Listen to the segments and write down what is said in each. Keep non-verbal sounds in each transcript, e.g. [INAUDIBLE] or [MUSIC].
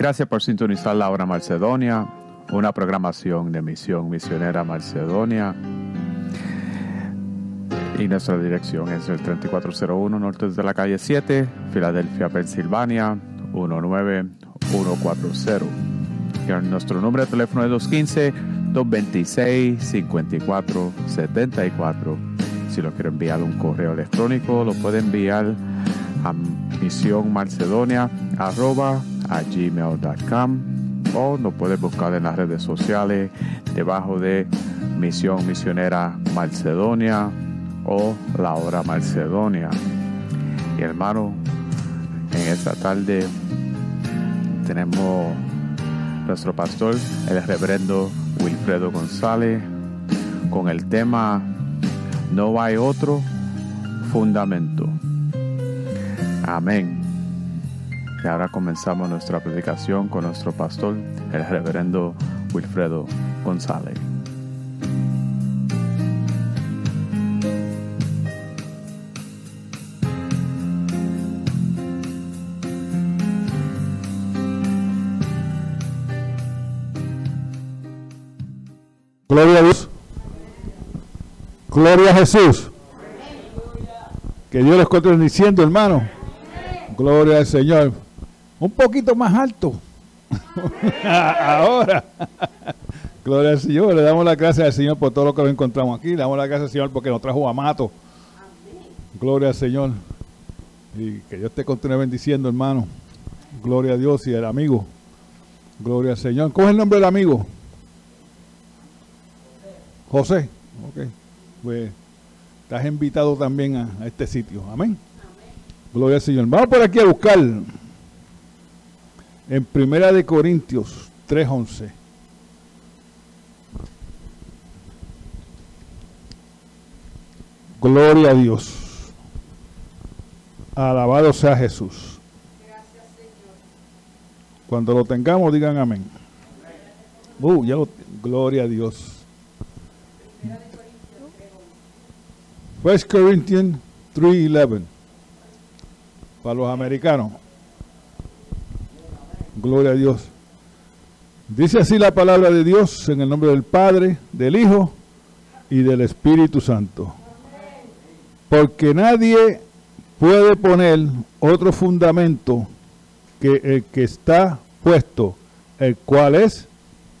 Gracias por sintonizar la hora Macedonia, una programación de Misión Misionera Macedonia. Y nuestra dirección es el 3401 norte de la calle 7, Filadelfia, Pensilvania, 19140. Y nuestro número de teléfono es 226-5474. Si lo quiere enviar un correo electrónico, lo puede enviar a gmail.com o nos puede buscar en las redes sociales debajo de Misión Misionera Macedonia o La Hora Macedonia. Y hermano, en esta tarde tenemos nuestro pastor, el reverendo Wilfredo González, con el tema No hay otro fundamento. Amén. Y ahora comenzamos nuestra predicación con nuestro pastor, el reverendo Wilfredo González. Gloria a Dios. Gloria a Jesús. Que Dios les continúe diciendo, hermano. Gloria al Señor un poquito más alto. [LAUGHS] Ahora. Gloria al Señor. Le damos la gracias al Señor por todo lo que nos encontramos aquí. Le damos la gracias al Señor porque nos trajo a Mato. Gloria al Señor. Y que Dios te continúe bendiciendo, hermano. Gloria a Dios y el amigo. Gloria al Señor. ¿Cómo es el nombre del amigo? José. Ok. Pues estás invitado también a, a este sitio. Amén. Gloria al Señor. Vamos por aquí a buscar en Primera de Corintios 3:11. Gloria a Dios. Alabado sea Jesús. Gracias, Señor. Cuando lo tengamos, digan amén. Uh, ya lo, gloria a Dios. First Corinthians 3:11. Para los americanos. Gloria a Dios. Dice así la palabra de Dios en el nombre del Padre, del Hijo y del Espíritu Santo. Porque nadie puede poner otro fundamento que el que está puesto, el cual es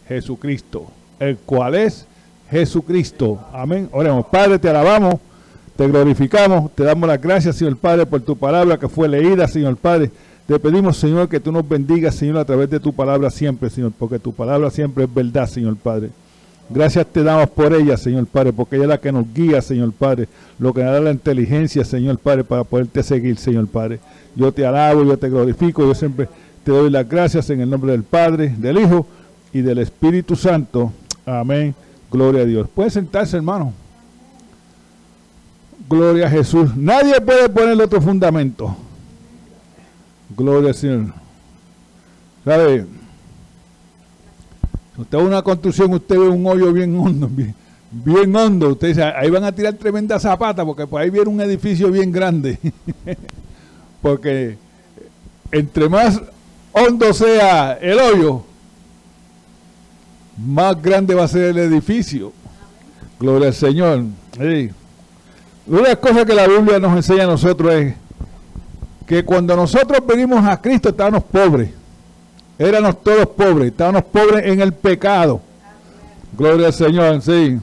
Jesucristo. El cual es Jesucristo. Amén. Oremos, Padre, te alabamos, te glorificamos, te damos las gracias, Señor Padre, por tu palabra que fue leída, Señor Padre Te pedimos, Señor, que tú nos bendigas, Señor, a través de tu palabra siempre, Señor, porque tu palabra siempre es verdad, Señor Padre. Gracias te damos por ella, Señor Padre, porque ella es la que nos guía, Señor Padre, lo que nos da la inteligencia, Señor Padre, para poderte seguir, Señor Padre. Yo te alabo, yo te glorifico, yo siempre te doy las gracias en el nombre del Padre, del Hijo y del Espíritu Santo. Amén. Gloria a Dios. Puede sentarse, hermano. Gloria a Jesús. Nadie puede ponerle otro fundamento. Gloria al Señor. ¿Sabe? Usted ve una construcción, usted ve un hoyo bien hondo, [LAUGHS] bien, hondo. Usted dice, ahí van a tirar tremenda zapata porque por ahí viene un edificio bien grande. [LAUGHS] porque entre más hondo sea el hoyo, más grande va a ser el edificio. Gloria al Señor. Una de las cosas que la Biblia nos enseña a nosotros es que cuando nosotros venimos a Cristo estábamos pobres. Éramos todos pobres, estábamos pobres en el pecado. Gloria al Señor, sí.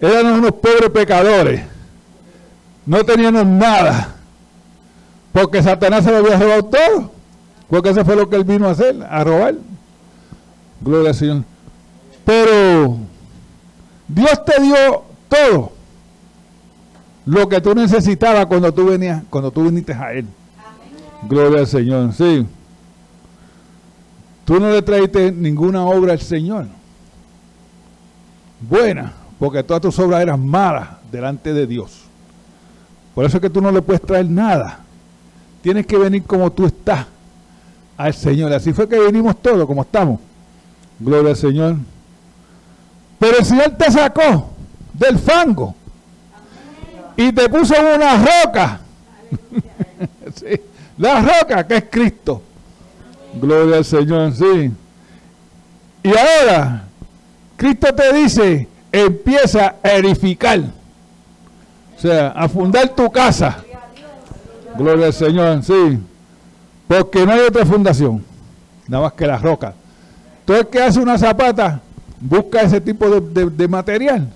Éramos unos pobres pecadores. No teníamos nada. Porque Satanás se lo había robado todo. Porque eso fue lo que él vino a hacer, a robar. Gloria al Señor. Pero Dios te dio todo lo que tú necesitabas cuando tú venías, cuando tú viniste a él. Gloria al Señor, sí. Tú no le traiste ninguna obra al Señor. Buena, porque todas tus obras eran malas delante de Dios. Por eso es que tú no le puedes traer nada. Tienes que venir como tú estás al Señor. Así fue que venimos todos, como estamos. Gloria al Señor. Pero el Señor te sacó del fango y te puso una roca. [LAUGHS] la roca que es Cristo. Gloria al Señor, sí. Y ahora, Cristo te dice, empieza a edificar. O sea, a fundar tu casa. Gloria al Señor, sí. Porque no hay otra fundación, nada más que la roca. Todo el que hace una zapata busca ese tipo de, material.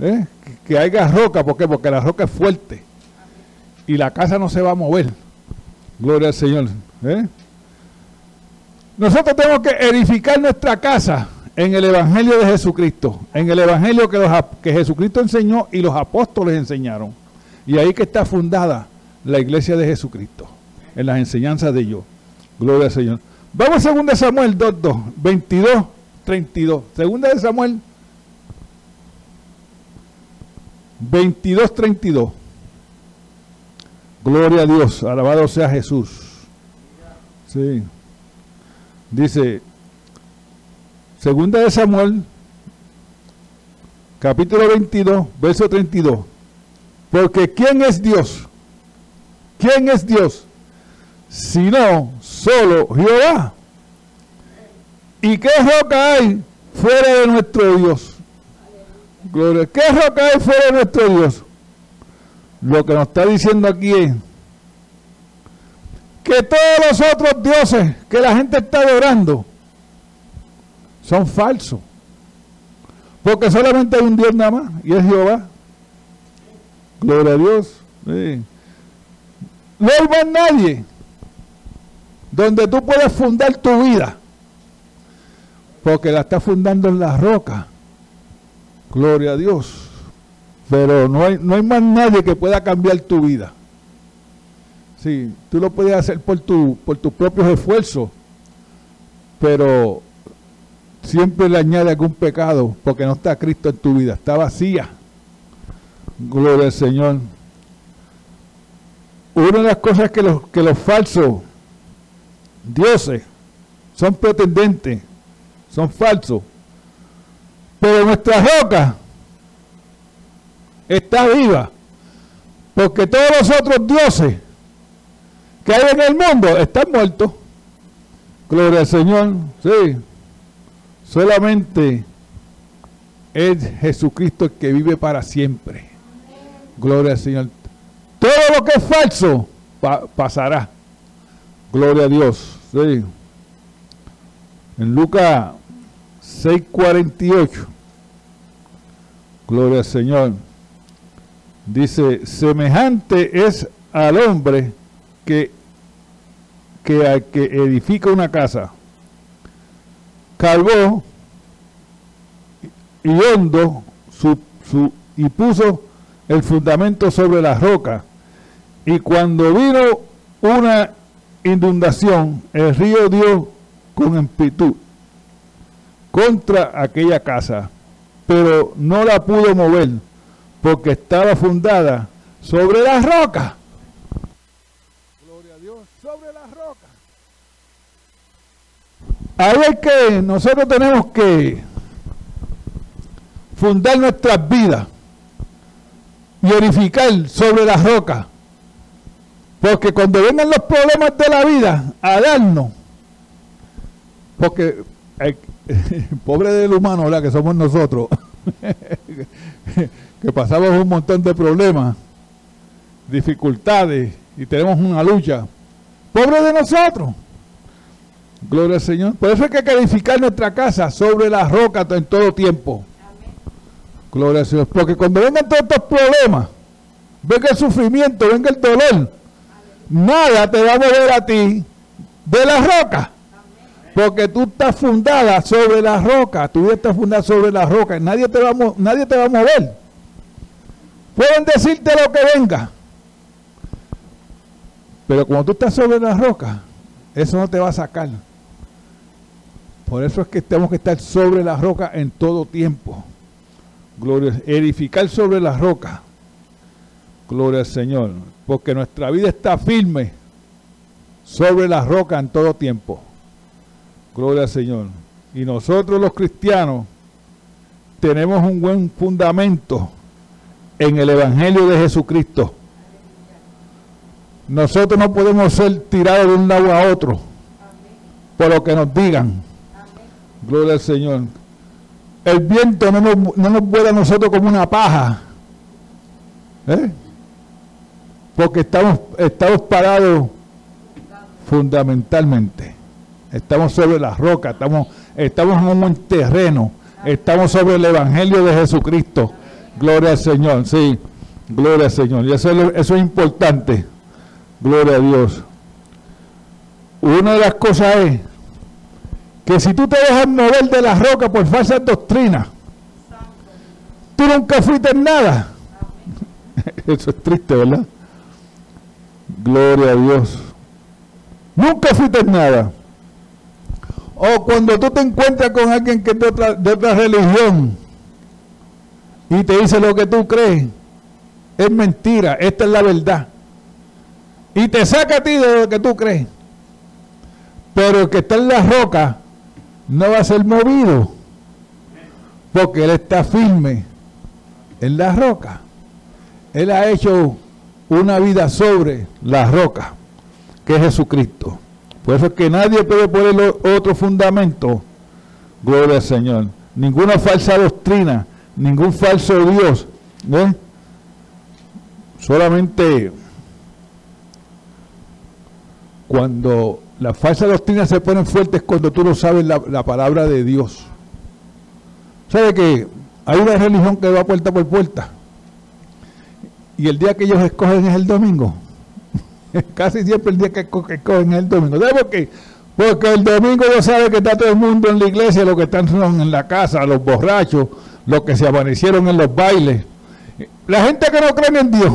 ¿eh? Que haya roca, ¿por qué? Porque la roca es fuerte. Y la casa no se va a mover. Gloria al Señor. ¿eh? Nosotros tenemos que edificar nuestra casa en el Evangelio de Jesucristo, en el Evangelio que, que Jesucristo enseñó y los apóstoles enseñaron. Y ahí que está fundada la iglesia de Jesucristo, en las enseñanzas de ellos. Gloria al Señor. Vamos a 2 Samuel 2, 2, 22, 32. Segunda de Samuel 22, 32. Gloria a Dios, alabado sea Jesús. Sí. Dice, segunda de Samuel, capítulo 22, verso 32. Porque ¿quién es Dios? ¿Quién es Dios? Sino solo Jehová. ¿Y qué roca hay fuera de nuestro Dios? Gloria. ¿Qué roca hay fuera de nuestro Dios? Lo que nos está diciendo aquí es que todos los otros dioses que la gente está adorando son falsos. Porque solamente hay un Dios nada más y es Jehová. Gloria a Dios. No hay más nadie donde tú puedes fundar tu vida. Porque la estás fundando en la roca. Gloria a Dios. Pero no hay, no hay más nadie que pueda cambiar tu vida. Sí, tú lo puedes hacer por, tu, por tus propios esfuerzos, pero siempre le añade algún pecado porque no está Cristo en tu vida, está vacía. Gloria al Señor. Una de las cosas que los, que los falsos dioses son pretendentes, son falsos, pero nuestra roca está viva, porque todos los otros dioses que hay en el mundo están muertos. Gloria al Señor. Sí. Solamente es Jesucristo el que vive para siempre. Gloria al Señor. Todo lo que es falso pasará. Gloria a Dios. Sí. En Lucas 6:48. Gloria al Señor. Dice, semejante es al hombre que que al que edifica una casa, calvó y hondo su, su, y puso el fundamento sobre la roca. Y cuando vino una inundación, el río dio con amplitud contra aquella casa, pero no la pudo mover porque estaba fundada sobre la roca. Gloria a Dios, sobre la roca. Ahí es que nosotros tenemos que fundar nuestras vidas y edificar sobre la roca. Porque cuando vengan los problemas de la vida a darnos, porque el, [LAUGHS] pobre del humano, ¿verdad? Que somos nosotros, [LAUGHS] que pasamos un montón de problemas, dificultades y tenemos una lucha. Pobre de nosotros. Gloria al Señor. Por eso hay que edificar nuestra casa sobre la roca en todo tiempo. Gloria al Señor. Porque cuando vengan todos estos problemas, venga el sufrimiento, venga el dolor, nada te va a mover a ti de la roca. Porque tú estás fundada sobre la roca. Tu vida está fundada sobre la roca. Nadie te va a, nadie te va a mover. Pueden decirte lo que venga. Pero como tú estás sobre la roca, eso no te va a sacar. Por eso es que tenemos que estar sobre la roca en todo tiempo. Gloria, edificar sobre la roca. Gloria al Señor. Porque nuestra vida está firme sobre la roca en todo tiempo. Gloria al Señor. Y nosotros los cristianos tenemos un buen fundamento en el Evangelio de Jesucristo. Nosotros no podemos ser tirados de un lado a otro por lo que nos digan. Gloria al Señor. El viento no nos, no nos vuela a nosotros como una paja. ¿eh? Porque estamos, estamos parados fundamentalmente. Estamos sobre la roca, estamos, estamos en un terreno, estamos sobre el Evangelio de Jesucristo. Gloria al Señor, sí, gloria al Señor. Y eso, eso es importante. Gloria a Dios. Una de las cosas es que si tú te dejas mover de la roca por falsas doctrinas, tú nunca fuiste en nada. [LAUGHS] Eso es triste, ¿verdad? Gloria a Dios. Nunca fuiste en nada. O cuando tú te encuentras con alguien que es de otra, de otra religión y te dice lo que tú crees, es mentira, esta es la verdad. Y te saca a ti de lo que tú crees. Pero el que está en la roca no va a ser movido. Porque Él está firme en la roca. Él ha hecho una vida sobre la roca, que es Jesucristo. Por eso es que nadie puede poner otro fundamento. Gloria al Señor. Ninguna falsa doctrina, ningún falso Dios. Solamente cuando las falsas doctrinas se ponen fuertes cuando tú no sabes la, palabra de Dios. ¿Sabe que hay una religión que va puerta por puerta? Y el día que ellos escogen es el domingo. [LAUGHS] Casi siempre el día que escogen es el domingo. ¿Sabe por qué? Porque el domingo ya sabe que está todo el mundo en la iglesia, los que están en la casa, los borrachos, los que se amanecieron en los bailes. La gente que no cree en Dios.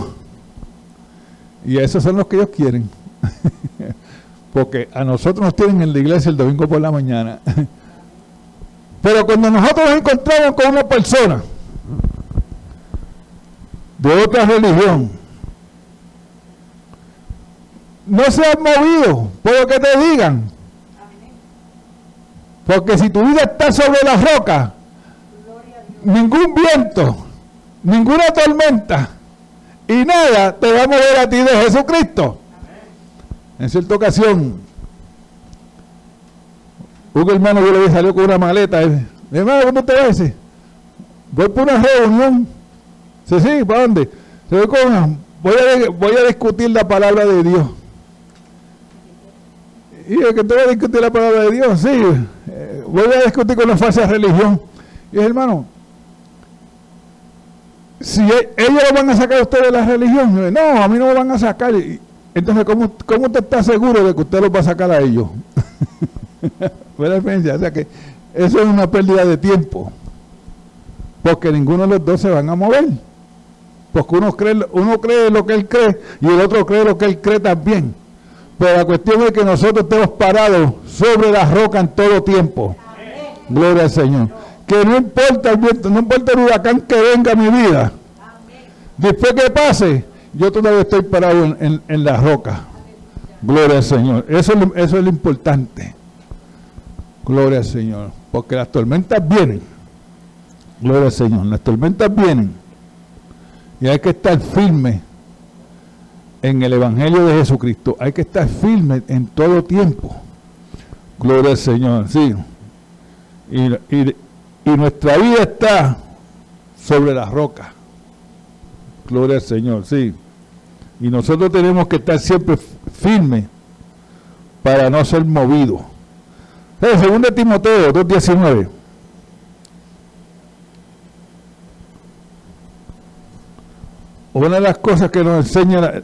Y esos son los que ellos quieren. [LAUGHS] porque a nosotros nos tienen en la iglesia el domingo por la mañana. [LAUGHS] Pero cuando nosotros nos encontramos con una persona de otra religión, no se han movido por que te digan. Porque si tu vida está sobre la roca, ningún viento, ninguna tormenta y nada te va a mover a ti de Jesucristo. En cierta ocasión, un hermano yo le salió con una maleta. Hermano, ¿cómo te vas? Voy por una reunión. Sí, sí, ¿para dónde? voy a discutir la palabra de Dios. Y el que te voy a discutir la palabra de Dios, sí. Eh, voy a discutir con la falsa religión. Y hermano, si e, ellos lo van a sacar a usted de la religión, no, a mí no me van a sacar Entonces, ¿cómo, ¿cómo usted está seguro de que usted los va a sacar a ellos? [LAUGHS] O sea que eso es una pérdida de tiempo. Porque ninguno de los dos se van a mover. Porque uno cree, uno cree lo que él cree y el otro cree lo que él cree también. Pero la cuestión es que nosotros estemos parados sobre la roca en todo tiempo. Gloria al Señor. Que no importa el viento, no importa el huracán que venga a mi vida. Después que pase, yo todavía estoy parado en, la roca. Gloria al Señor. Eso, eso es lo importante. Gloria al Señor. Porque las tormentas vienen. Gloria al Señor. Las tormentas vienen. Y hay que estar firme en el Evangelio de Jesucristo. Hay que estar firme en todo tiempo. Gloria al Señor. Sí. Y, y, nuestra vida está sobre la roca. Gloria al Señor, sí. Y nosotros tenemos que estar siempre firmes para no ser movidos. Segundo Timoteo 2.19. Una de las cosas que nos enseña la,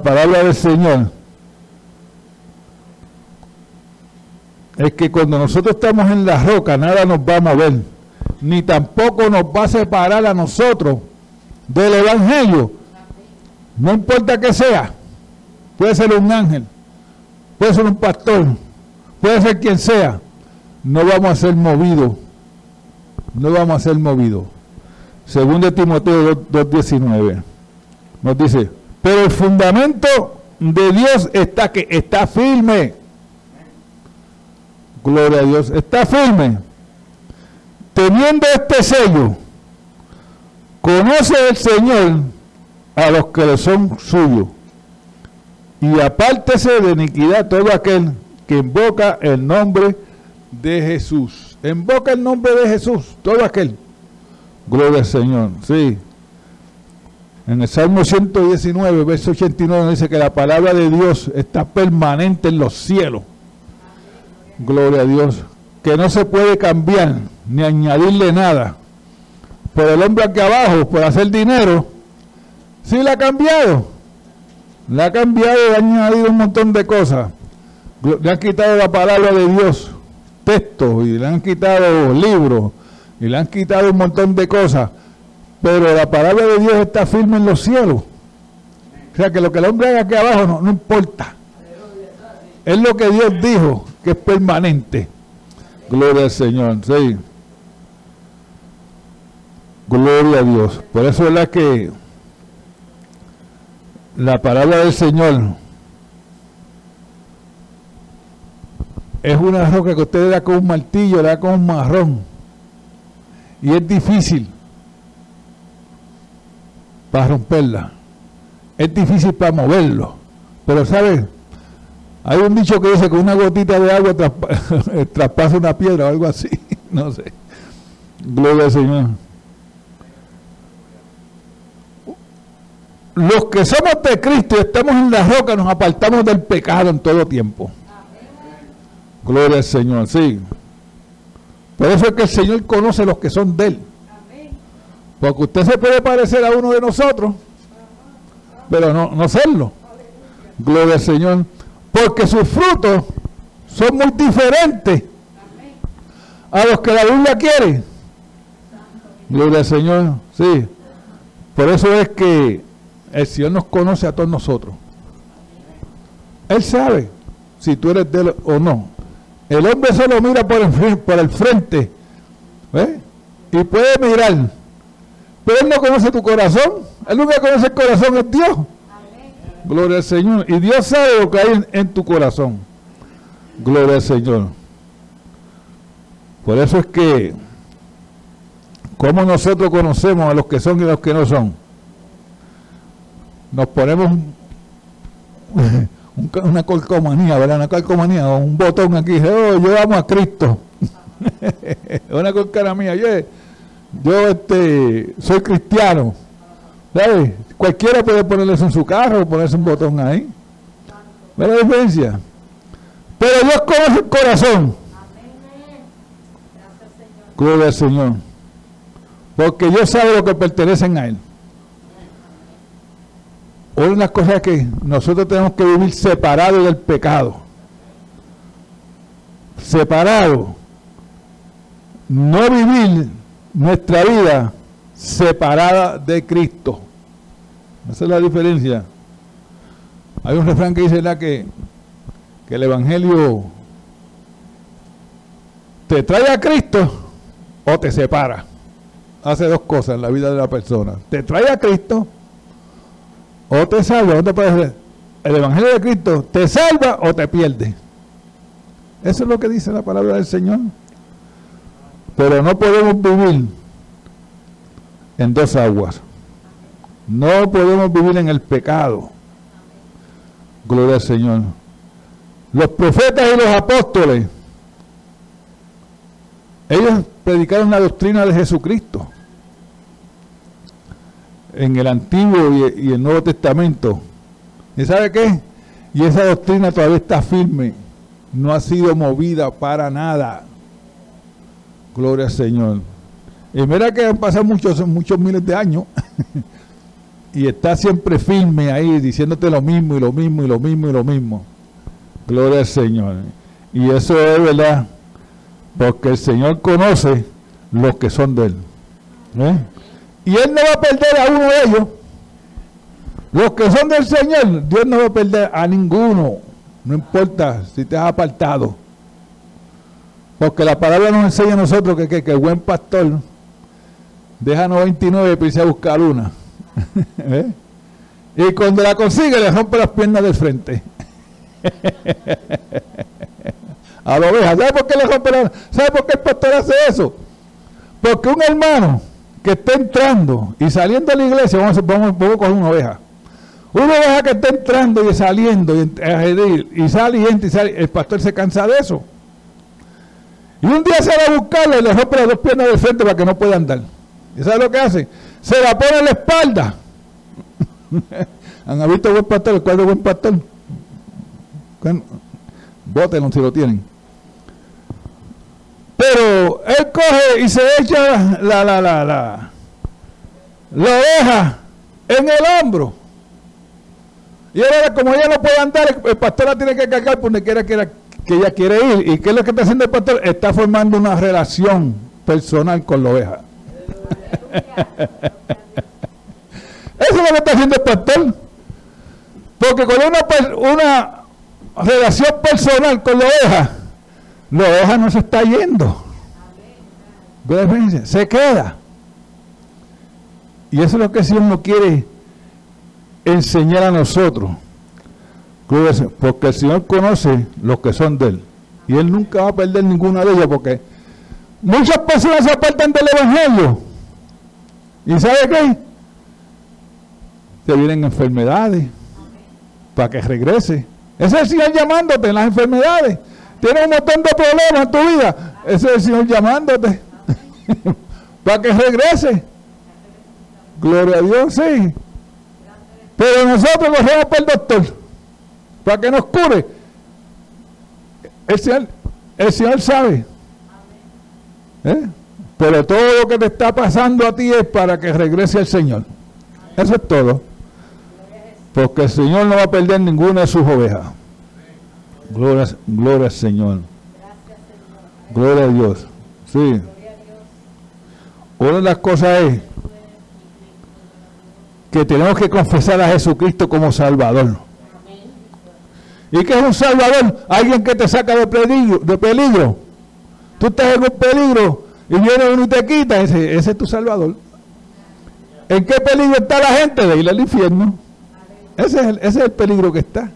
palabra del Señor es que cuando nosotros estamos en la roca, nada nos va a mover, ni tampoco nos va a separar a nosotros del Evangelio. No importa que sea, puede ser un ángel, puede ser un pastor, puede ser quien sea, no vamos a ser movidos, no vamos a ser movidos. Segundo Timoteo 2.19 nos dice, pero el fundamento de Dios está que está firme. Gloria a Dios, está firme. Teniendo este sello, conoce el Señor a los que le son suyos. Y apártese de iniquidad todo aquel que invoca el nombre de Jesús. Invoca el nombre de Jesús, todo aquel. Gloria al Señor, sí. En el Salmo 119, verso 89, dice que la palabra de Dios está permanente en los cielos. Gloria a Dios. Que no se puede cambiar ni añadirle nada. Por el hombre aquí abajo, por hacer dinero, sí la ha cambiado. Le ha cambiado y ha añadido un montón de cosas. Le han quitado la palabra de Dios, textos, y le han quitado libros, y le han quitado un montón de cosas pero la palabra de Dios está firme en los cielos. O sea que lo que el hombre haga aquí abajo no, importa. Es lo que Dios dijo, que es permanente. Gloria al Señor. Sí. Gloria a Dios. Por eso es la que la palabra del Señor es una roca que usted le da con un martillo, le da con un marrón. Y es difícil para romperla. Es difícil para moverlo. Pero, ¿sabes? Hay un dicho que dice que una gotita de agua [LAUGHS] traspasa una piedra o algo así. [LAUGHS] no sé. Gloria al Señor. Los que somos de Cristo y estamos en la roca nos apartamos del pecado en todo tiempo. Gloria al Señor, sí. Por eso es que el Señor conoce los que son de Él. Porque usted se puede parecer a uno de nosotros, pero no, no serlo. Gloria al Señor. Porque sus frutos son muy diferentes a los que la Biblia quiere. Gloria al Señor. Sí. Por eso es que el Señor nos conoce a todos nosotros. Él sabe si tú eres de él o no. El hombre solo mira por el, frente. ¿eh? Y puede mirar pero Él no conoce tu corazón. El único que conoce el corazón es Dios. Gloria al Señor. Y Dios sabe lo que hay en, tu corazón. Gloria al Señor. Por eso es que, como nosotros conocemos a los que son y a los que no son, nos ponemos [LAUGHS] una colcomanía, ¿verdad? Una colcomanía, un botón aquí, oh, llevamos a Cristo. [LAUGHS] una colcara mía, oye yo este soy cristiano. ¿Sabes? Cualquiera puede ponerle eso en su carro, ponerse un botón ahí. ¿Ve la diferencia? Pero Dios conoce el corazón. Gloria al Señor. Porque Dios sabe lo que pertenecen a Él. una de las cosas que nosotros tenemos que vivir separados del pecado. Separados. No vivir nuestra vida separada de Cristo. Esa es la diferencia. Hay un refrán que dice que, que el Evangelio te trae a Cristo o te separa. Hace dos cosas en la vida de la persona. Te trae a Cristo o te salva. ¿Dónde puede El Evangelio de Cristo te salva o te pierde. Eso es lo que dice la palabra del Señor. Pero no podemos vivir en dos aguas. No podemos vivir en el pecado. Gloria al Señor. Los profetas y los apóstoles, ellos predicaron la doctrina de Jesucristo en el Antiguo y, el Nuevo Testamento. ¿Y sabe qué? Y esa doctrina todavía está firme, no ha sido movida para nada. Gloria al Señor. Y mira que han pasado muchos, muchos miles de años [LAUGHS] y está siempre firme ahí diciéndote lo mismo y lo mismo y lo mismo y lo mismo. Gloria al Señor. Y eso es verdad, porque el Señor conoce los que son de Él. ¿eh? Y Él no va a perder a uno de ellos. Los que son del Señor, Dios no va a perder a ninguno. No importa si te has apartado. Porque la palabra nos enseña a nosotros que, que, que el buen pastor deja 99 y empieza a buscar una. [LAUGHS] ¿Eh? Y cuando la consigue le rompe las piernas del frente. [LAUGHS] a la oveja. ¿Sabe por qué le rompe la... ¿Sabe por qué el pastor hace eso? Porque un hermano que está entrando y saliendo de la iglesia, vamos a, vamos, vamos a coger una oveja. Una oveja que está entrando y saliendo y, y sale y entra y sale, el pastor se cansa de eso. Y un día se va a buscarle y le rompe las dos piernas del frente para que no pueda andar. ¿Y sabe lo que hace? Se la pone en la espalda. [LAUGHS] ¿Han visto buen pastor? ¿El cuadro buen pastor? Bótenlo si lo tienen. Pero él coge y se echa la, la, la, la, la oveja en el hombro. Y ahora, como ella no puede andar, el pastor la tiene que cargar por donde quiera que, que ella quiere ir. ¿Y qué es lo que está haciendo el pastor? Está formando una relación personal con la oveja. [LAUGHS] Eso es lo que está haciendo el pastor. Porque con una, una relación personal con la oveja, la oveja no se está yendo. Se queda. Y eso es lo que el Señor nos quiere enseñar a nosotros. Porque el Señor conoce los que son de Él. Y Él nunca va a perder ninguna de ellas porque muchas personas se apartan del Evangelio. ¿Y sabe qué? Te vienen enfermedades para que regrese. Ese es el Señor llamándote en las enfermedades. Tienes un montón de problemas en tu vida. Ese es el Señor llamándote [LAUGHS] para que regrese. Gloria a Dios, sí. Pero nosotros lo hacemos para el doctor, para que nos cure. El Señor, el sabe. ¿Eh? Pero todo lo que te está pasando a ti es para que regrese el Señor. Eso es todo. Porque el Señor no va a perder ninguna de sus ovejas. Gloria, gloria al Señor. Gloria a Dios. Sí. Una de las cosas es que tenemos que confesar a Jesucristo como Salvador. ¿Y qué es un Salvador? Alguien que te saca de peligro. De peligro. Tú estás en un peligro y viene uno y te quita. Ese, ese es tu Salvador. ¿En qué peligro está la gente? De ir al infierno. Ese es, el, ese es el peligro que está.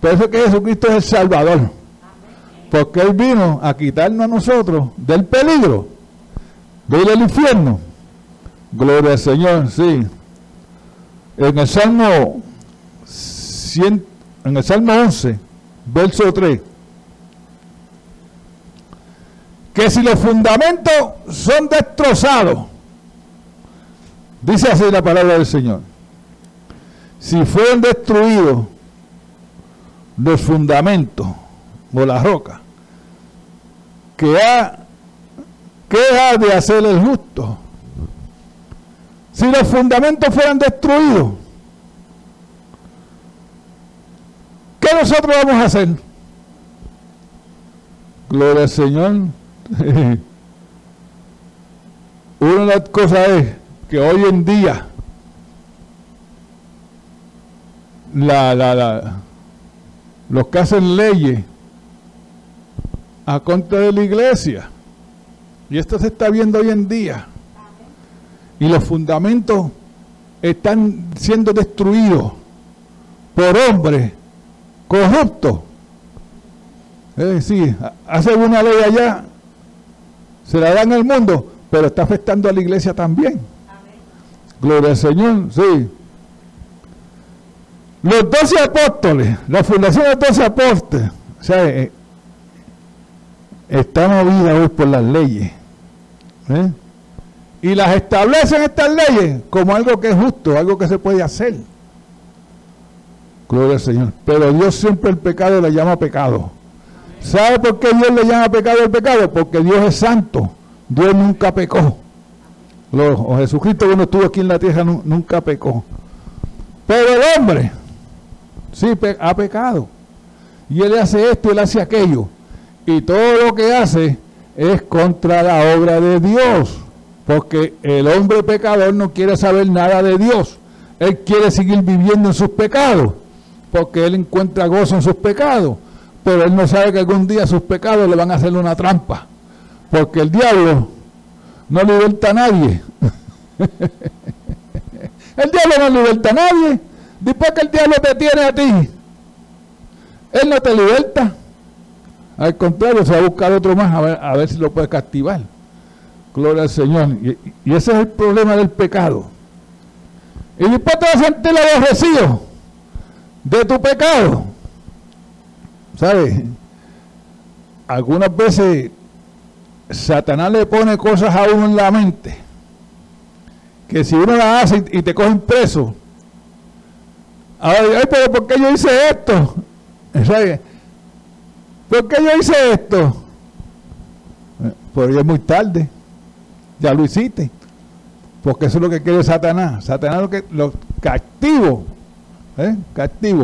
Por eso que Jesucristo es el Salvador. Porque Él vino a quitarnos a nosotros del peligro de ir al infierno. Gloria al Señor, sí. En el Salmo 100, en el Salmo 11, verso 3. Que si los fundamentos son destrozados, dice así la palabra del Señor si fueron destruidos los fundamentos o la roca, ¿qué ha, ¿qué ha de hacer el justo? Si los fundamentos fueran destruidos, nosotros vamos a hacer? Gloria al Señor. [LAUGHS] Una de las cosas es que hoy en día la, la, la, los que hacen leyes a contra de la iglesia, y esto se está viendo hoy en día, y los fundamentos están siendo destruidos por hombres corruptos. Es decir, hacen una ley allá, se la dan al mundo, pero está afectando a la iglesia también. Gloria al Señor, sí. Los doce apóstoles, la fundación de los doce apóstoles, o sea, eh, está movida hoy por las leyes. ¿eh? Y las establecen estas leyes como algo que es justo, algo que se puede hacer. Gloria al Señor. Pero Dios siempre el pecado le llama pecado. ¿Sabe por qué Dios le llama pecado el pecado? Porque Dios es santo. Dios nunca pecó. O Jesucristo cuando estuvo aquí en la tierra nunca pecó. Pero el hombre sí ha pecado. Y él hace esto, él hace aquello. Y todo lo que hace es contra la obra de Dios. Porque el hombre pecador no quiere saber nada de Dios. Él quiere seguir viviendo en sus pecados. Porque él encuentra gozo en sus pecados. Pero él no sabe que algún día sus pecados le van a hacer una trampa. Porque el diablo no liberta a nadie. [LAUGHS] el diablo no liberta a nadie. Después que el diablo te tiene a ti, él no te liberta. Al contrario, se va a buscar otro más a ver, a ver si lo puede captivar. Gloria al Señor. Y, ese es el problema del pecado. Y después te vas a sentir aborrecido de tu pecado. ¿Sabes? Algunas veces Satanás le pone cosas a uno en la mente que si uno las hace y te cogen preso, ay, pero ¿por qué yo hice esto? ¿Por qué yo hice esto? Pues ya es muy tarde, ya lo hiciste, porque eso es lo que quiere Satanás. Satanás lo que lo castivo, ¿eh?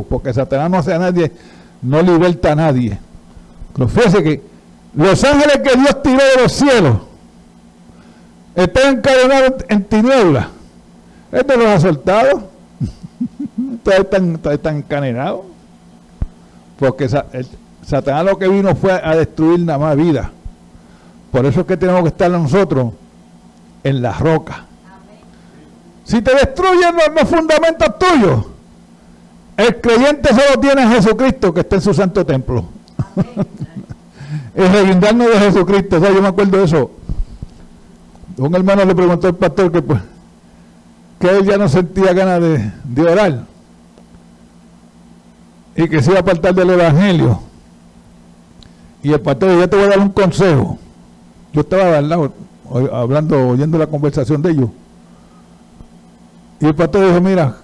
porque Satanás no hace a nadie, no liberta a nadie. Que los ángeles que Dios tiró de los cielos están encadenados en tinieblas. Esto los ha soltado. [LAUGHS] Todos están, están encadenados. Porque Satanás lo que vino fue a destruir nada más vida. Por eso es que tenemos que estar nosotros en la roca. Si te destruyen los, fundamentos tuyos, el creyente solo tiene a Jesucristo que está en su santo templo. el reguindarnos de Jesucristo. Yo me acuerdo de eso. Un hermano le preguntó al pastor que pues que él ya no sentía ganas de, orar y que se iba a apartar del evangelio. Y el pastor dijo, yo te voy a dar un consejo. Yo estaba al lado, hablando, oyendo la conversación de ellos. Y el pastor dijo, mira,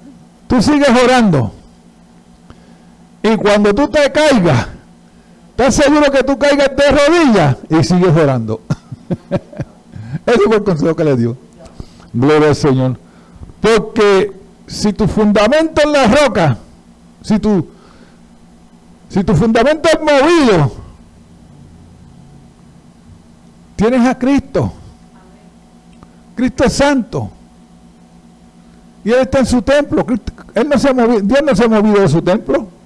tú sigues orando. Y cuando tú te caigas, ¿Estás seguro que tú caigas de rodillas? Y sigues orando. [LAUGHS] Ese fue el consejo que le dio. Gloria al Señor. Porque si tu fundamento es la roca, si tu, si tu fundamento es movido, tienes a Cristo. Cristo es santo. Y Él está en su templo. Él no se ha movido, Dios no se ha movido de su templo.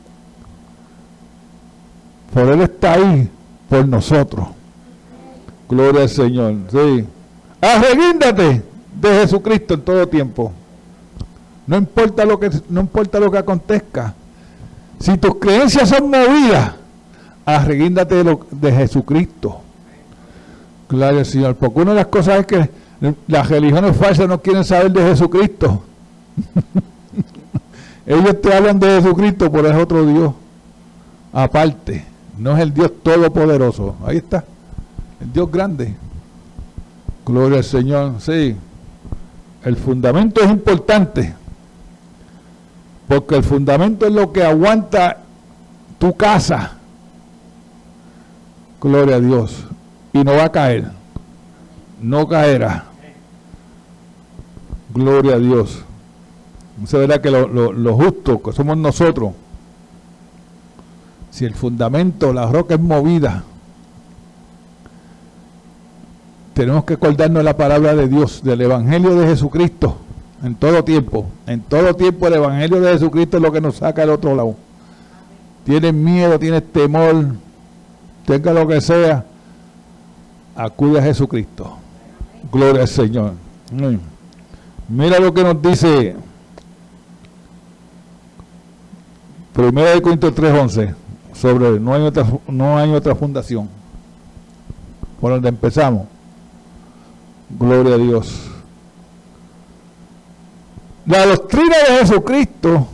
Por Él está ahí por nosotros. Gloria al Señor. Sí. Arreguíndate de Jesucristo en todo tiempo. No importa lo que, no importa lo que acontezca. Si tus creencias son movidas, arreguíndate de, de Jesucristo. Gloria al Señor. Porque una de las cosas es que las religiones falsas no quieren saber de Jesucristo. [LAUGHS] Ellos te hablan de Jesucristo, pero es otro Dios. Aparte. No es el Dios todopoderoso. Ahí está. El Dios grande. Gloria al Señor. Sí. El fundamento es importante. Porque el fundamento es lo que aguanta tu casa. Gloria a Dios. Y no va a caer. No caerá. Gloria a Dios. Se verá que lo, lo justo, que somos nosotros, Si el fundamento, la roca es movida, tenemos que acordarnos de la palabra de Dios, del Evangelio de Jesucristo, en todo tiempo. En todo tiempo el Evangelio de Jesucristo es lo que nos saca al otro lado. Tienes miedo, tienes temor, tenga lo que sea, acude a Jesucristo. Gloria al Señor. Mira lo que nos dice 1 Corintios 3:11 sobre no hay otra no hay otra fundación por donde empezamos. Gloria a Dios. La doctrina de Jesucristo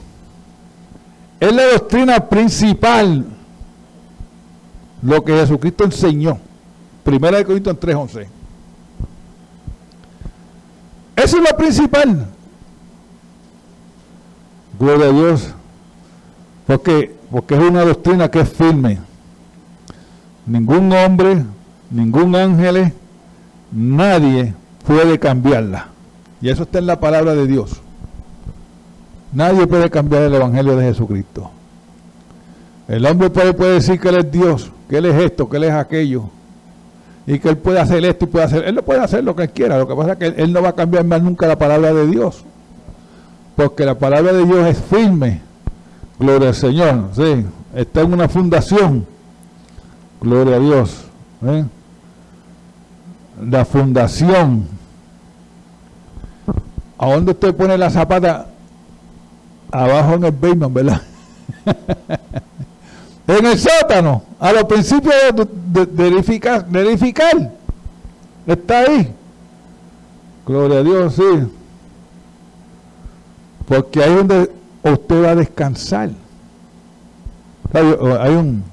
es la doctrina principal, lo que Jesucristo enseñó. Primera de Corintios 3:11. Eso es lo principal. Gloria a Dios. Porque, porque es una doctrina que es firme. Ningún hombre, ningún ángel, nadie puede cambiarla. Y eso está en la palabra de Dios. Nadie puede cambiar el Evangelio de Jesucristo. El hombre puede, decir que Él es Dios, que Él es esto, que Él es aquello, y que Él puede hacer esto y puede hacer. Él no puede hacer lo que Él quiera. Lo que pasa es que Él no va a cambiar más nunca la palabra de Dios. Porque la palabra de Dios es firme. Gloria al Señor. Sí, está en una fundación. Gloria a Dios. ¿eh? La fundación. ¿A dónde usted pone la zapata? Abajo en el basement, ¿verdad? [LAUGHS] en el sótano, a los principios de, verificar, verificar. Está ahí. Gloria a Dios, sí. Porque ahí es usted va a descansar. Hay un,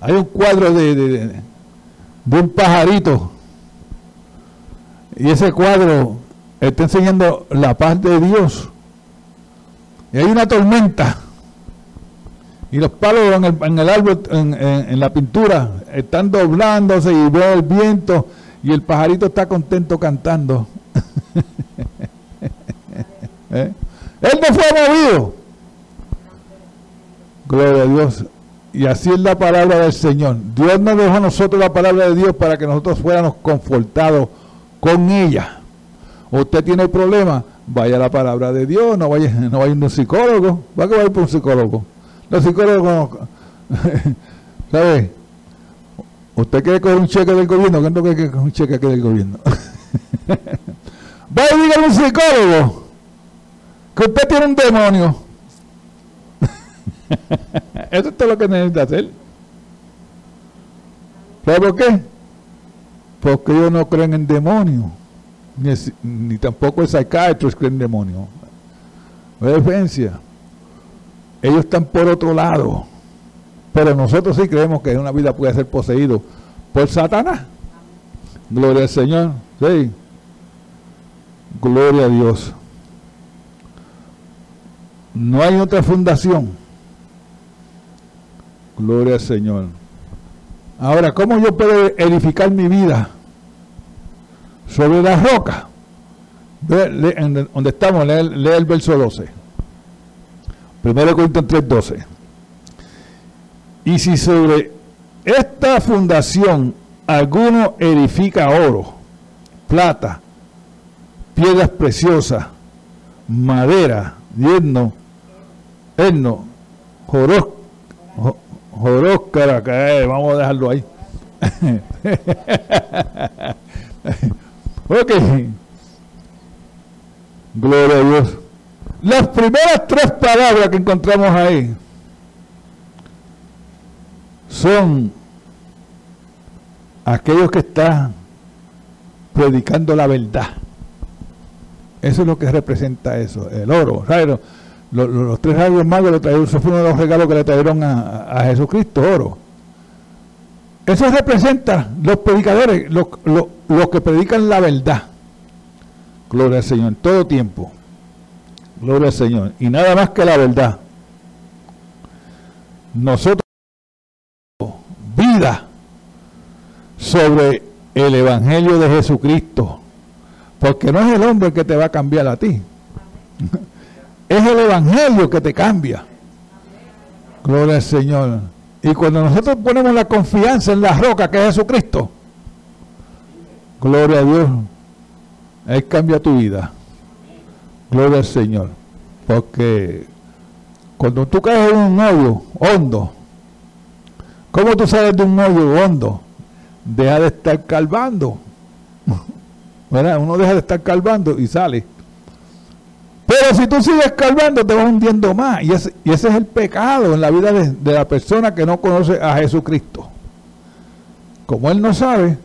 hay un cuadro de un pajarito. Y ese cuadro está enseñando la paz de Dios. Y hay una tormenta y los palos en el, en el árbol, en, la pintura, están doblándose y ve el viento y el pajarito está contento cantando. [LAUGHS] ¿Eh? Él no fue movido. Gloria a Dios. Y así es la palabra del Señor. Dios nos dejó a nosotros la palabra de Dios para que nosotros fuéramos confortados con ella. Usted tiene problemas, vaya a la palabra de Dios, no vaya, [LAUGHS] no vaya a un psicólogo. Va a que vaya por un psicólogo. Los psicólogos, [LAUGHS] ¿sabe? ¿Usted quiere coger un cheque del gobierno? ¿Qué es lo que quiere un cheque aquí del gobierno? [LAUGHS] Va a decir a un psicólogo que usted tiene un demonio. [LAUGHS] Eso es todo lo que necesita hacer. ¿Sabe por qué? Porque ellos no creen en demonios. Ni, ni tampoco el psiquiatras creen en demonios. No hay diferencia. Ellos están por otro lado. Pero nosotros sí creemos que una vida puede ser poseído por Satanás. Gloria al Señor. Sí. Gloria a Dios. No hay otra fundación. Gloria al Señor. Ahora, ¿cómo yo puedo edificar mi vida? Sobre la roca. donde estamos, lee el verso 12. 1 Corintios 3:12. Y si sobre esta fundación alguno edifica oro, plata, piedras preciosas, madera, yerno, herno, jorós, joróscara, eh, vamos a dejarlo ahí. [LAUGHS] ok. Gloria a Dios. Las primeras tres palabras que encontramos ahí son aquellos que están predicando la verdad. Eso es lo que representa eso, el oro. Los, tres rayos magos le trajeron, eso fue uno de los regalos que le trajeron a, Jesucristo, oro. Eso representa los predicadores, los, los que predican la verdad. Gloria al Señor, en todo tiempo. Gloria al Señor. Y nada más que la verdad. Nosotros vida sobre el Evangelio de Jesucristo. Porque no es el hombre que te va a cambiar a ti. Es el Evangelio que te cambia. Gloria al Señor. Y cuando nosotros ponemos la confianza en la roca que es Jesucristo, gloria a Dios, Él cambia tu vida. Gloria al Señor. Porque cuando tú caes en un hoyo hondo, ¿cómo tú sales de un hoyo hondo? Deja de estar calvando. [LAUGHS] ¿Verdad? Uno deja de estar calvando y sale. Pero si tú sigues calvando, te vas hundiendo más. Y ese, y ese es el pecado en la vida de, de, la persona que no conoce a Jesucristo. Como él no sabe,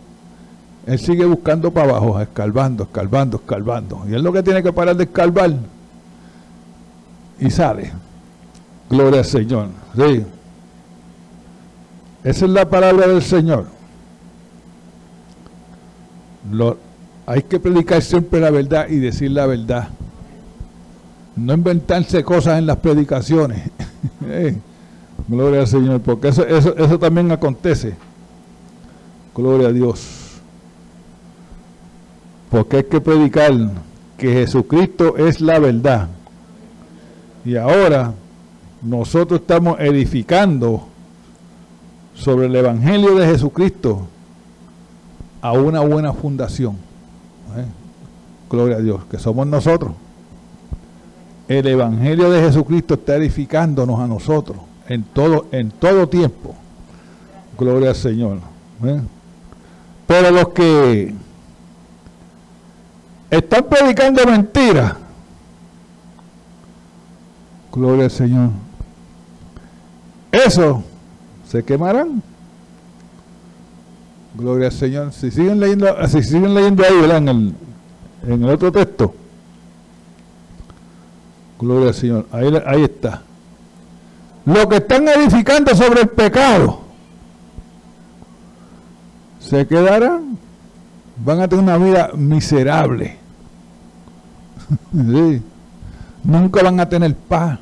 él sigue buscando para abajo, escalvando, escalvando, escalvando. Y él lo que tiene que parar de escalvar. Y sale. Gloria al Señor. Sí. Esa es la palabra del Señor. Lo, hay que predicar siempre la verdad y decir la verdad. No inventarse cosas en las predicaciones. [LAUGHS] Gloria al Señor, porque eso, eso, eso también acontece. Gloria a Dios. Porque hay que predicar que Jesucristo es la verdad. Y ahora nosotros estamos edificando sobre el Evangelio de Jesucristo a una buena fundación. Gloria a Dios, que somos nosotros. El Evangelio de Jesucristo está edificándonos a nosotros en todo, en todo tiempo. Gloria al Señor. ¿Eh? Pero los que están predicando mentiras, gloria al Señor, eso se quemarán. Gloria al Señor. Si siguen leyendo, si siguen leyendo ahí, ¿verdad? El, en el otro texto. Gloria al Señor. Ahí, ahí está. Lo que están edificando sobre el pecado se quedarán. Van a tener una vida miserable. [LAUGHS] Nunca van a tener paz.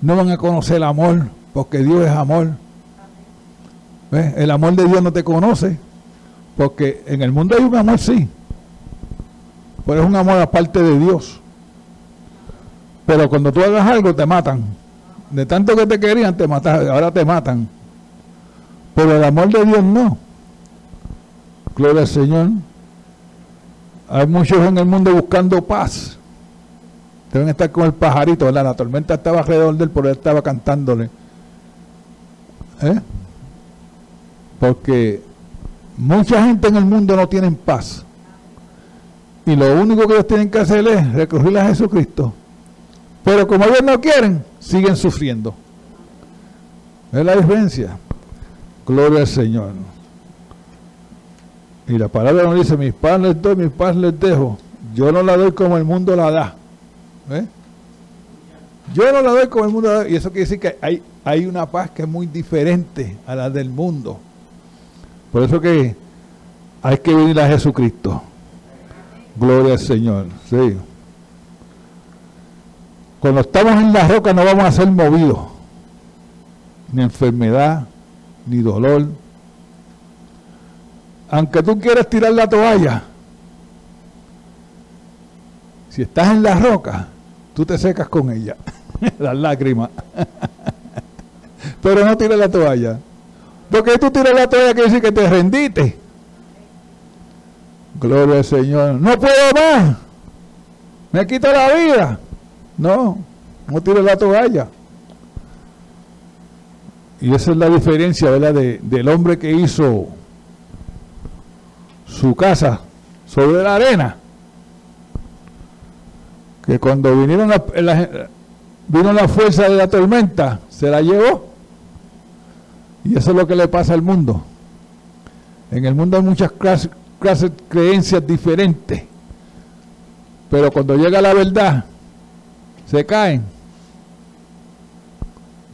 No van a conocer el amor, porque Dios es amor. El amor de Dios no te conoce, porque en el mundo hay un amor, sí, pero es un amor aparte de Dios. Pero cuando tú hagas algo te matan. De tanto que te querían, te matan, ahora te matan. Pero el amor de Dios no. Gloria al Señor. Hay muchos en el mundo buscando paz. Deben estar con el pajarito, ¿verdad? La tormenta estaba alrededor de él, pero él estaba cantándole. ¿Eh? Porque mucha gente en el mundo no tiene paz. Y lo único que ellos tienen que hacer es recurrir a Jesucristo. Pero como ellos no quieren, siguen sufriendo. Es la diferencia. Gloria al Señor. Y la palabra nos dice, mis paz les doy, mis paz les dejo. Yo no la doy como el mundo la da. ¿Eh? Yo no la doy como el mundo la da. Y eso quiere decir que hay, hay una paz que es muy diferente a la del mundo. Por eso que hay que venir a Jesucristo. Gloria al Señor. Sí. Cuando estamos en la roca no vamos a ser movidos. Ni enfermedad, ni dolor. Aunque tú quieras tirar la toalla, si estás en la roca, tú te secas con ella, [LAUGHS] las lágrimas. [LAUGHS] Pero no tires la toalla. Porque tú tiras la toalla quiere decir que te rendiste. Gloria al Señor. No puedo más. Me quita la vida. No, no tires la toalla. Y esa es la diferencia, ¿verdad? De, del hombre que hizo su casa sobre la arena. Que cuando vinieron la, vino la fuerza de la tormenta, se la llevó. Y eso es lo que le pasa al mundo. En el mundo hay muchas clases creencias diferentes. Pero cuando llega la verdad, se caen.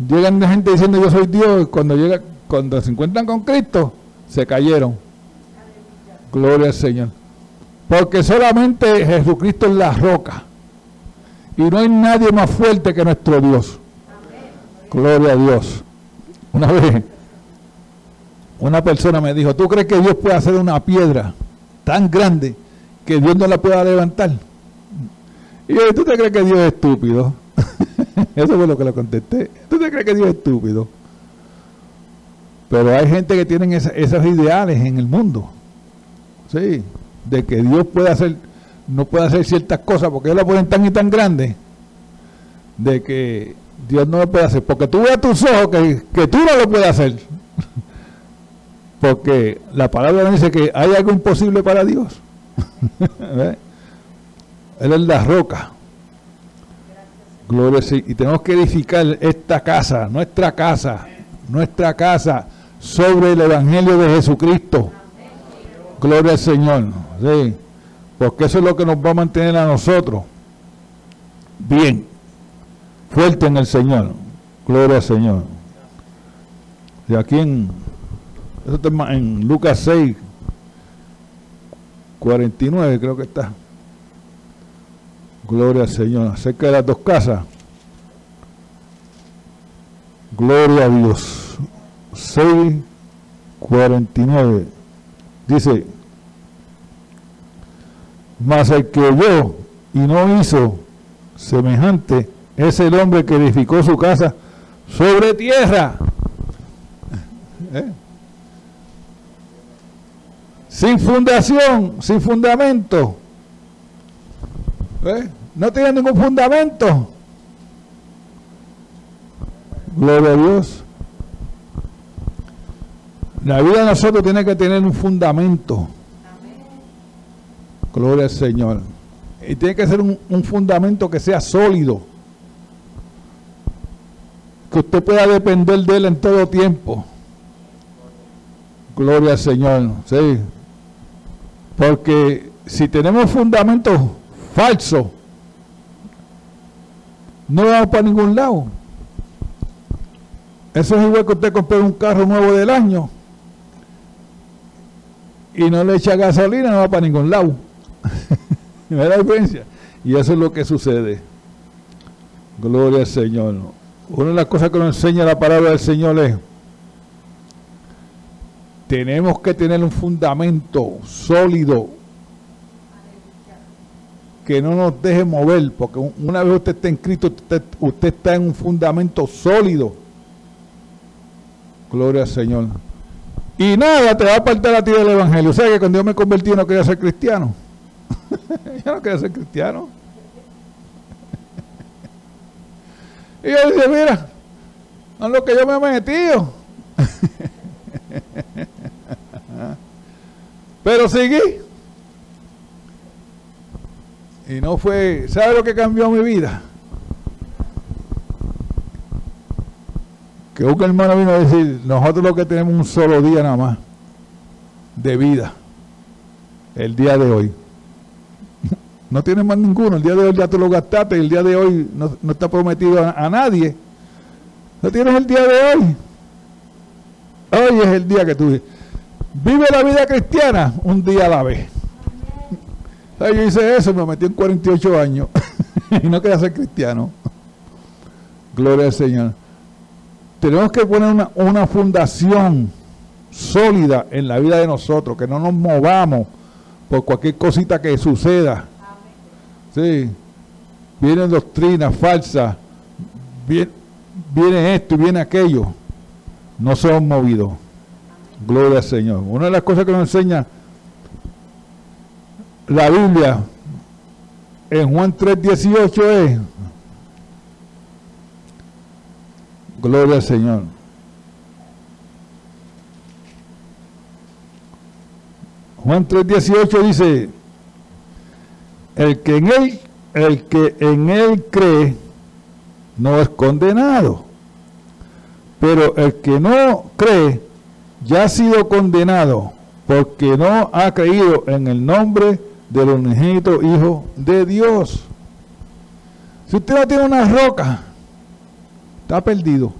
Llegan de gente diciendo yo soy Dios, y cuando llega, cuando se encuentran con Cristo, se cayeron. Gloria al Señor. Porque solamente Jesucristo es la roca. Y no hay nadie más fuerte que nuestro Dios. Gloria a Dios. Una vez, una persona me dijo, ¿tú crees que Dios puede hacer una piedra tan grande que Dios no la pueda levantar? Y ¿tú te crees que Dios es estúpido? [LAUGHS] Eso fue lo que le contesté. ¿Tú te crees que Dios es estúpido? Pero hay gente que tiene esos ideales en el mundo. Sí, de que Dios puede hacer, no puede hacer ciertas cosas porque ellos la ponen tan y tan grande, de que Dios no lo puede hacer. Porque tú ves a tus ojos que, que tú no lo puedes hacer. [LAUGHS] porque la palabra dice que hay algo imposible para Dios. [LAUGHS] Él es la roca. Gloria Y tenemos que edificar esta casa, nuestra casa, nuestra casa, sobre el Evangelio de Jesucristo. Gloria al Señor. Sí. Porque eso es lo que nos va a mantener a nosotros bien, fuerte en el Señor. Gloria al Señor. Y aquí en, en Lucas 6, 49 creo que está. Gloria al Señor. Acerca de las dos casas. Gloria a Dios. 6, 49. Dice, mas el que oyó y no hizo semejante es el hombre que edificó su casa sobre tierra. ¿Eh? Sin fundación, sin fundamento. ¿Eh? No tiene ningún fundamento. Gloria a Dios. La vida de nosotros tiene que tener un fundamento. Gloria al Señor. Y tiene que ser un, un, fundamento que sea sólido. Que usted pueda depender de él en todo tiempo. Gloria al Señor. Sí. Porque si tenemos fundamentos falsos, no vamos para ningún lado. Eso es igual que usted compre un carro nuevo del año y no le echa gasolina, no va para ningún lado. [LAUGHS] ¿Me la diferencia? Y eso es lo que sucede. Gloria al Señor. Una de las cosas que nos enseña la palabra del Señor es, tenemos que tener un fundamento sólido que no nos deje mover, porque una vez usted está en Cristo, usted, usted está en un fundamento sólido. Gloria al Señor. Y nada te va a apartar a ti del Evangelio. O sea que cuando yo me convertí no quería ser cristiano. yo no quería ser cristiano. [LAUGHS] [LAUGHS] y yo dije, mira, a lo que yo me he metido. [LAUGHS] Pero seguí. Y no fue, ¿sabe lo que cambió mi vida? que un hermano vino a decir, nosotros lo que tenemos un solo día nada más de vida, el día de hoy. [LAUGHS] No tienes más ninguno, el día de hoy ya te lo gastaste, el día de hoy no, está prometido a, nadie. No tienes el día de hoy. Hoy es el día que tú vive la vida cristiana un día a la vez. Yo hice eso, me metí en 48 años [LAUGHS] y no quería ser cristiano. Gloria al Señor tenemos que poner una, una, fundación sólida en la vida de nosotros, que no nos movamos por cualquier cosita que suceda. Sí, vienen doctrinas falsas, viene, esto y viene aquello. No somos movidos. Gloria al Señor. Una de las cosas que nos enseña la Biblia en Juan 3:18 es Gloria al Señor. Juan 3:18 dice, el que en él, el que en él cree no es condenado, pero el que no cree ya ha sido condenado porque no ha creído en el nombre del unigénito Hijo de Dios. Si usted no tiene una roca, está perdido.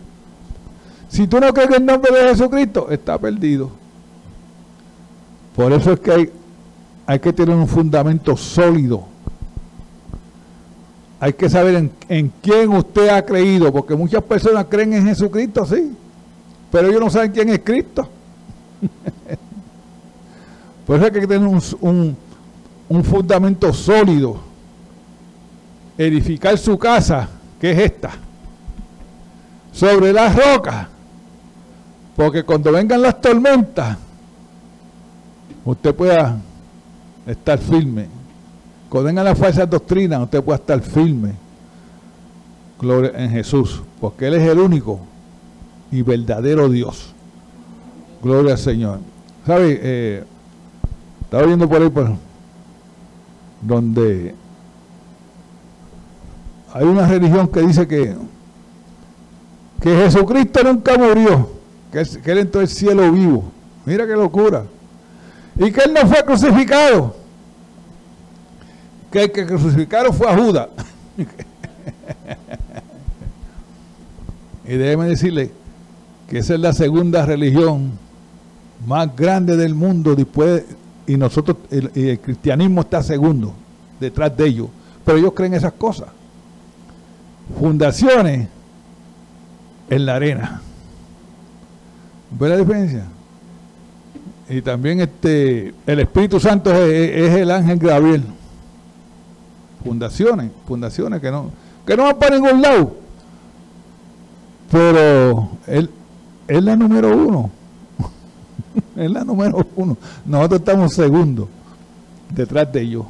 Si tú no crees en el nombre de Jesucristo, está perdido. Por eso es que hay, hay que tener un fundamento sólido. Hay que saber en, en, quién usted ha creído, porque muchas personas creen en Jesucristo, sí, pero ellos no saben quién es Cristo. [LAUGHS] Por eso hay que tener un, un, un fundamento sólido, edificar su casa que es esta. Sobre las rocas. Porque cuando vengan las tormentas, usted pueda estar firme. Cuando vengan las falsas doctrinas, usted pueda estar firme. Gloria en Jesús. Porque Él es el único y verdadero Dios. Gloria al Señor. ¿Sabe? Eh, estaba viendo por ahí por donde hay una religión que dice que, que Jesucristo nunca murió, que, que Él entró al cielo vivo. Mira qué locura. Y que Él no fue crucificado. Que el que crucificaron fue a Judas. [LAUGHS] y déjeme decirle que esa es la segunda religión más grande del mundo después y nosotros el, el cristianismo está segundo detrás de ellos pero ellos creen esas cosas fundaciones en la arena. ¿Ve la diferencia? Y también este el Espíritu Santo es, el ángel Gabriel. Fundaciones, fundaciones que no, que no van para lado. Pero él es la número uno. [LAUGHS] es la número uno. Nosotros estamos segundos detrás de ellos.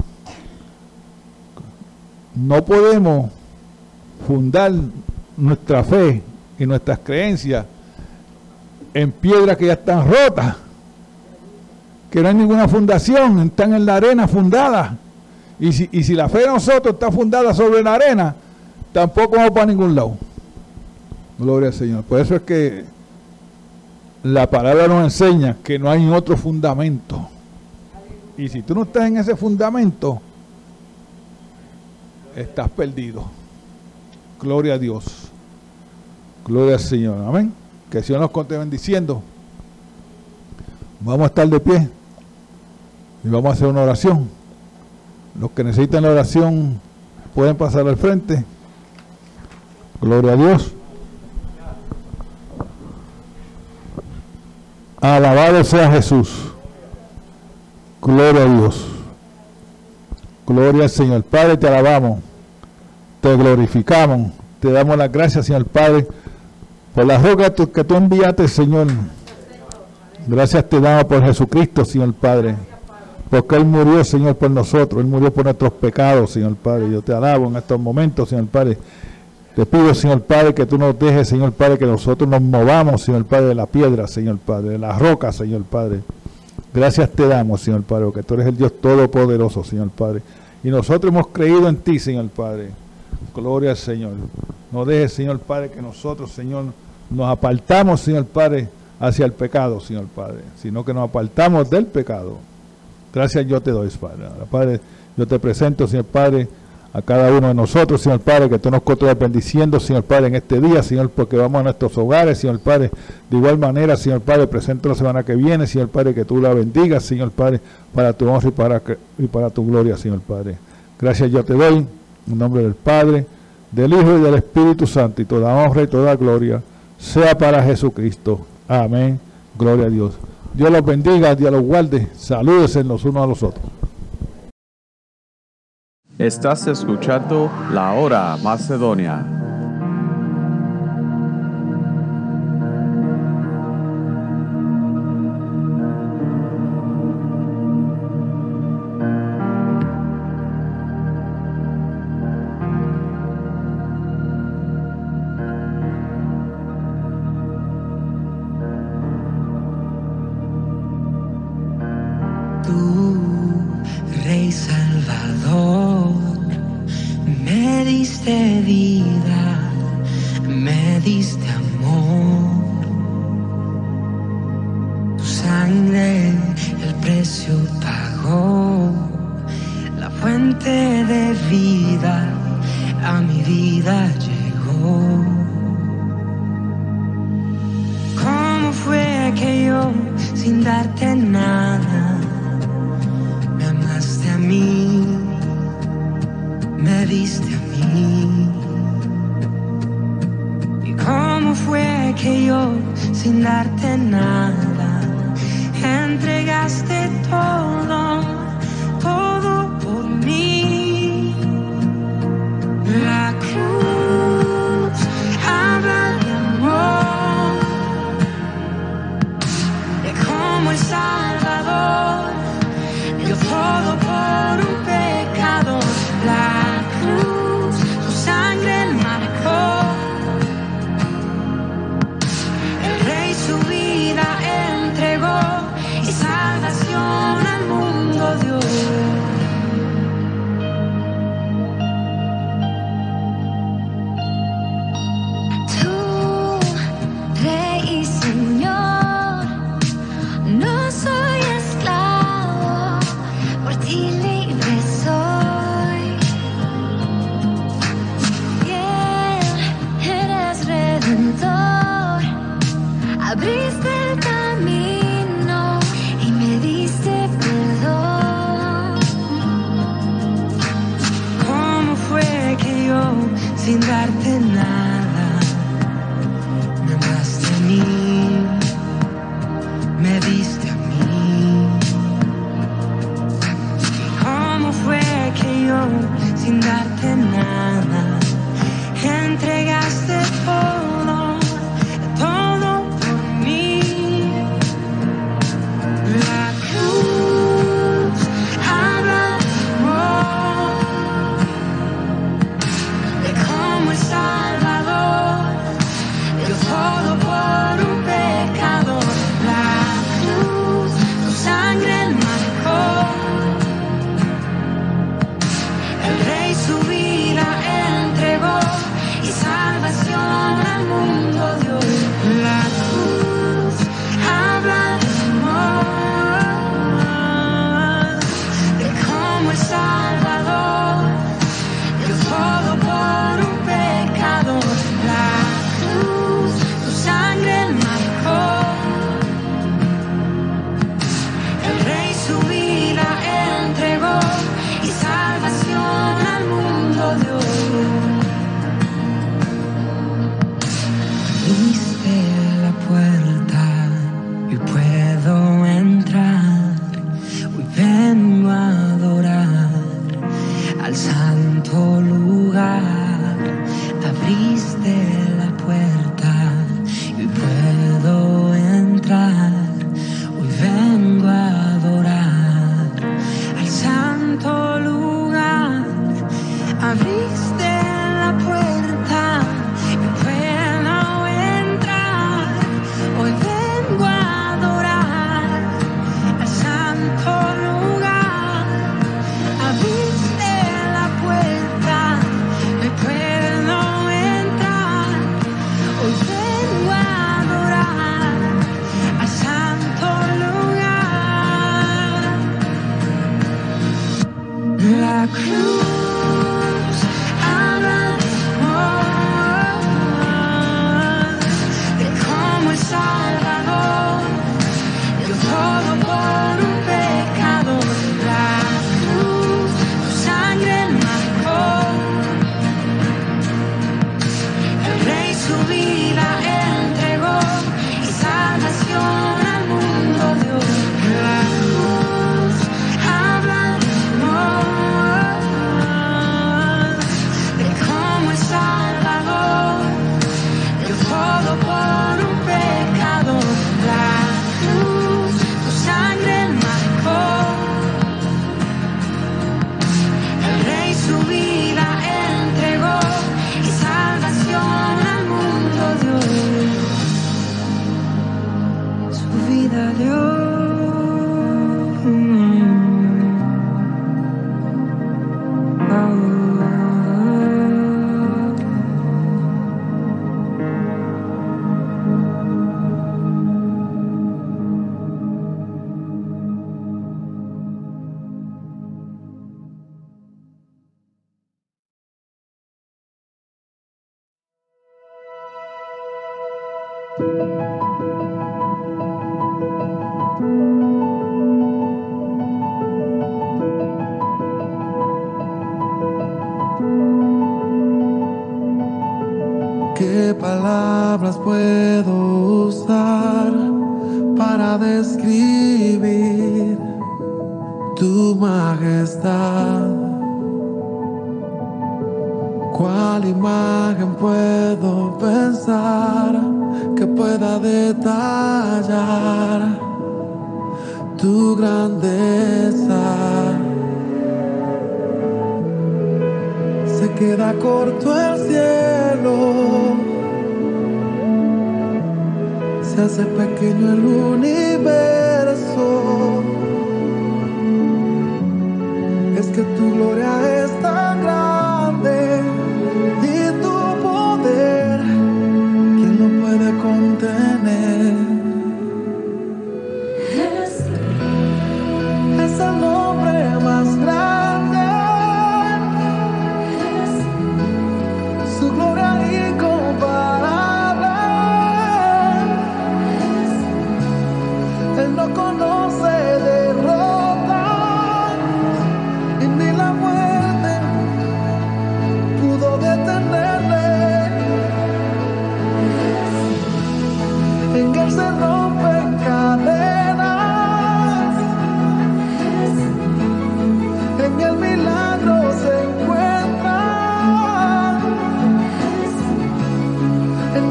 No podemos fundar nuestra fe y nuestras creencias en piedras que ya están rotas, que no hay ninguna fundación, están en la arena fundada. Y si, y si la fe de nosotros está fundada sobre la arena, tampoco vamos para ningún lado. Gloria al Señor. Por eso es que la palabra nos enseña que no hay otro fundamento. Y si tú no estás en ese fundamento, estás perdido. Gloria a Dios. Gloria al Señor. Amén. Que el Señor nos conte bendiciendo. Vamos a estar de pie y vamos a hacer una oración. Los que necesitan la oración pueden pasar al frente. Gloria a Dios. Alabado sea Jesús. Gloria a Dios. Gloria al Señor. Padre, te alabamos te glorificamos, te damos las gracias, Señor Padre, por la roca que tú enviaste, Señor. Gracias te damos por Jesucristo, Señor Padre, porque Él murió, Señor, por nosotros, Él murió por nuestros pecados, Señor Padre. Yo te alabo en estos momentos, Señor Padre. Te pido, Señor Padre, que tú nos dejes, Señor Padre, que nosotros nos movamos, Señor Padre, de la piedra, Señor Padre, de la roca, Señor Padre. Gracias te damos, Señor Padre, porque tú eres el Dios Todopoderoso, Señor Padre. Y nosotros hemos creído en ti, Señor Padre. Gloria al Señor. No deje, Señor Padre, que nosotros, Señor, nos apartamos, Señor Padre, hacia el pecado, Señor Padre, sino que nos apartamos del pecado. Gracias yo te doy, Padre. Padre, yo te presento, Señor Padre, a cada uno de nosotros, Señor Padre, que tú nos continúes bendiciendo, Señor Padre, en este día, Señor, porque vamos a nuestros hogares, Señor Padre. De igual manera, Señor Padre, presento la semana que viene, Señor Padre, que tú la bendigas, Señor Padre, para tu honra y para, y para tu gloria, Señor Padre. Gracias yo te doy. En nombre del Padre, del Hijo y del Espíritu Santo, y toda honra y toda gloria sea para Jesucristo. Amén. Gloria a Dios. Dios los bendiga, Dios los guarde. Salúdense los unos a los otros. Estás escuchando La Hora Macedonia. Abriste la puerta ¿Qué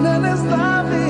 and it's lovely.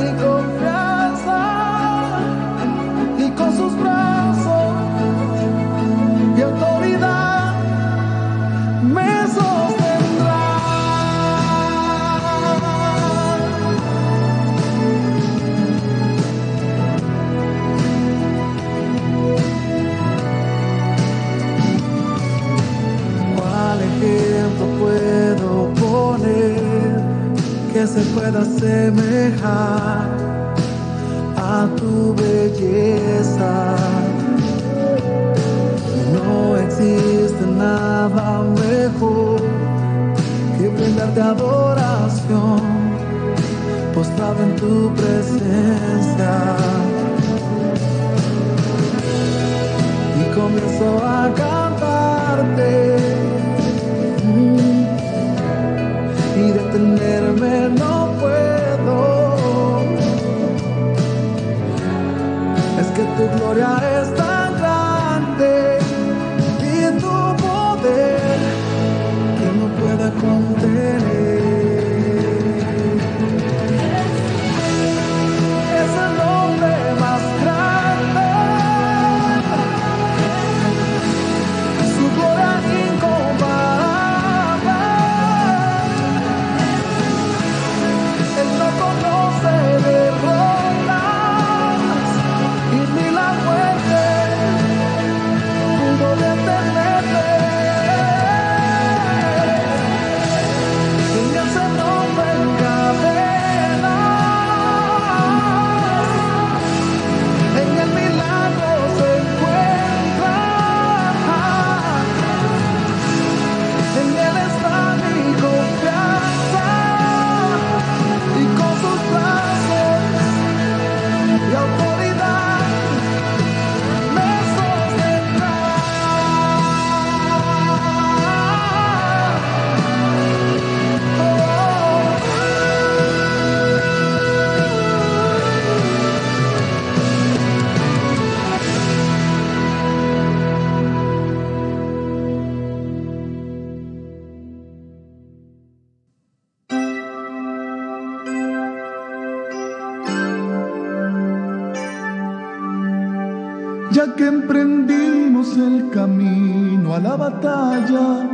Que emprendimos el camino a la batalla,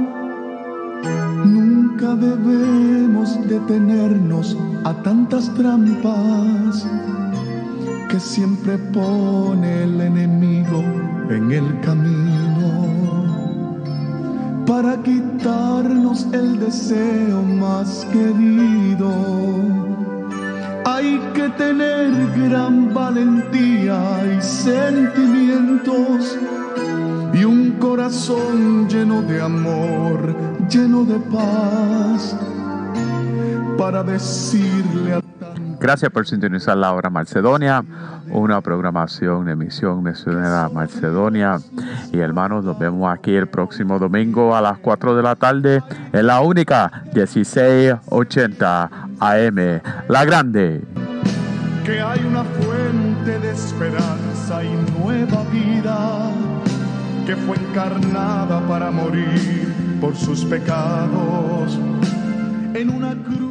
nunca debemos detenernos a tantas trampas que siempre pone el enemigo en el camino para quitarnos el deseo más querido. Hay que tener gran valentía y sentimientos y un corazón lleno de amor, lleno de paz, para decirle a Gracias por sintonizar la hora Macedonia, una programación de misión misionera Macedonia. Y hermanos, nos vemos aquí el próximo domingo a las 4 de la tarde en la única 1680 AM, La Grande. que hay una fuente de esperanza y nueva vida que fue encarnada para morir por sus pecados en una cruz.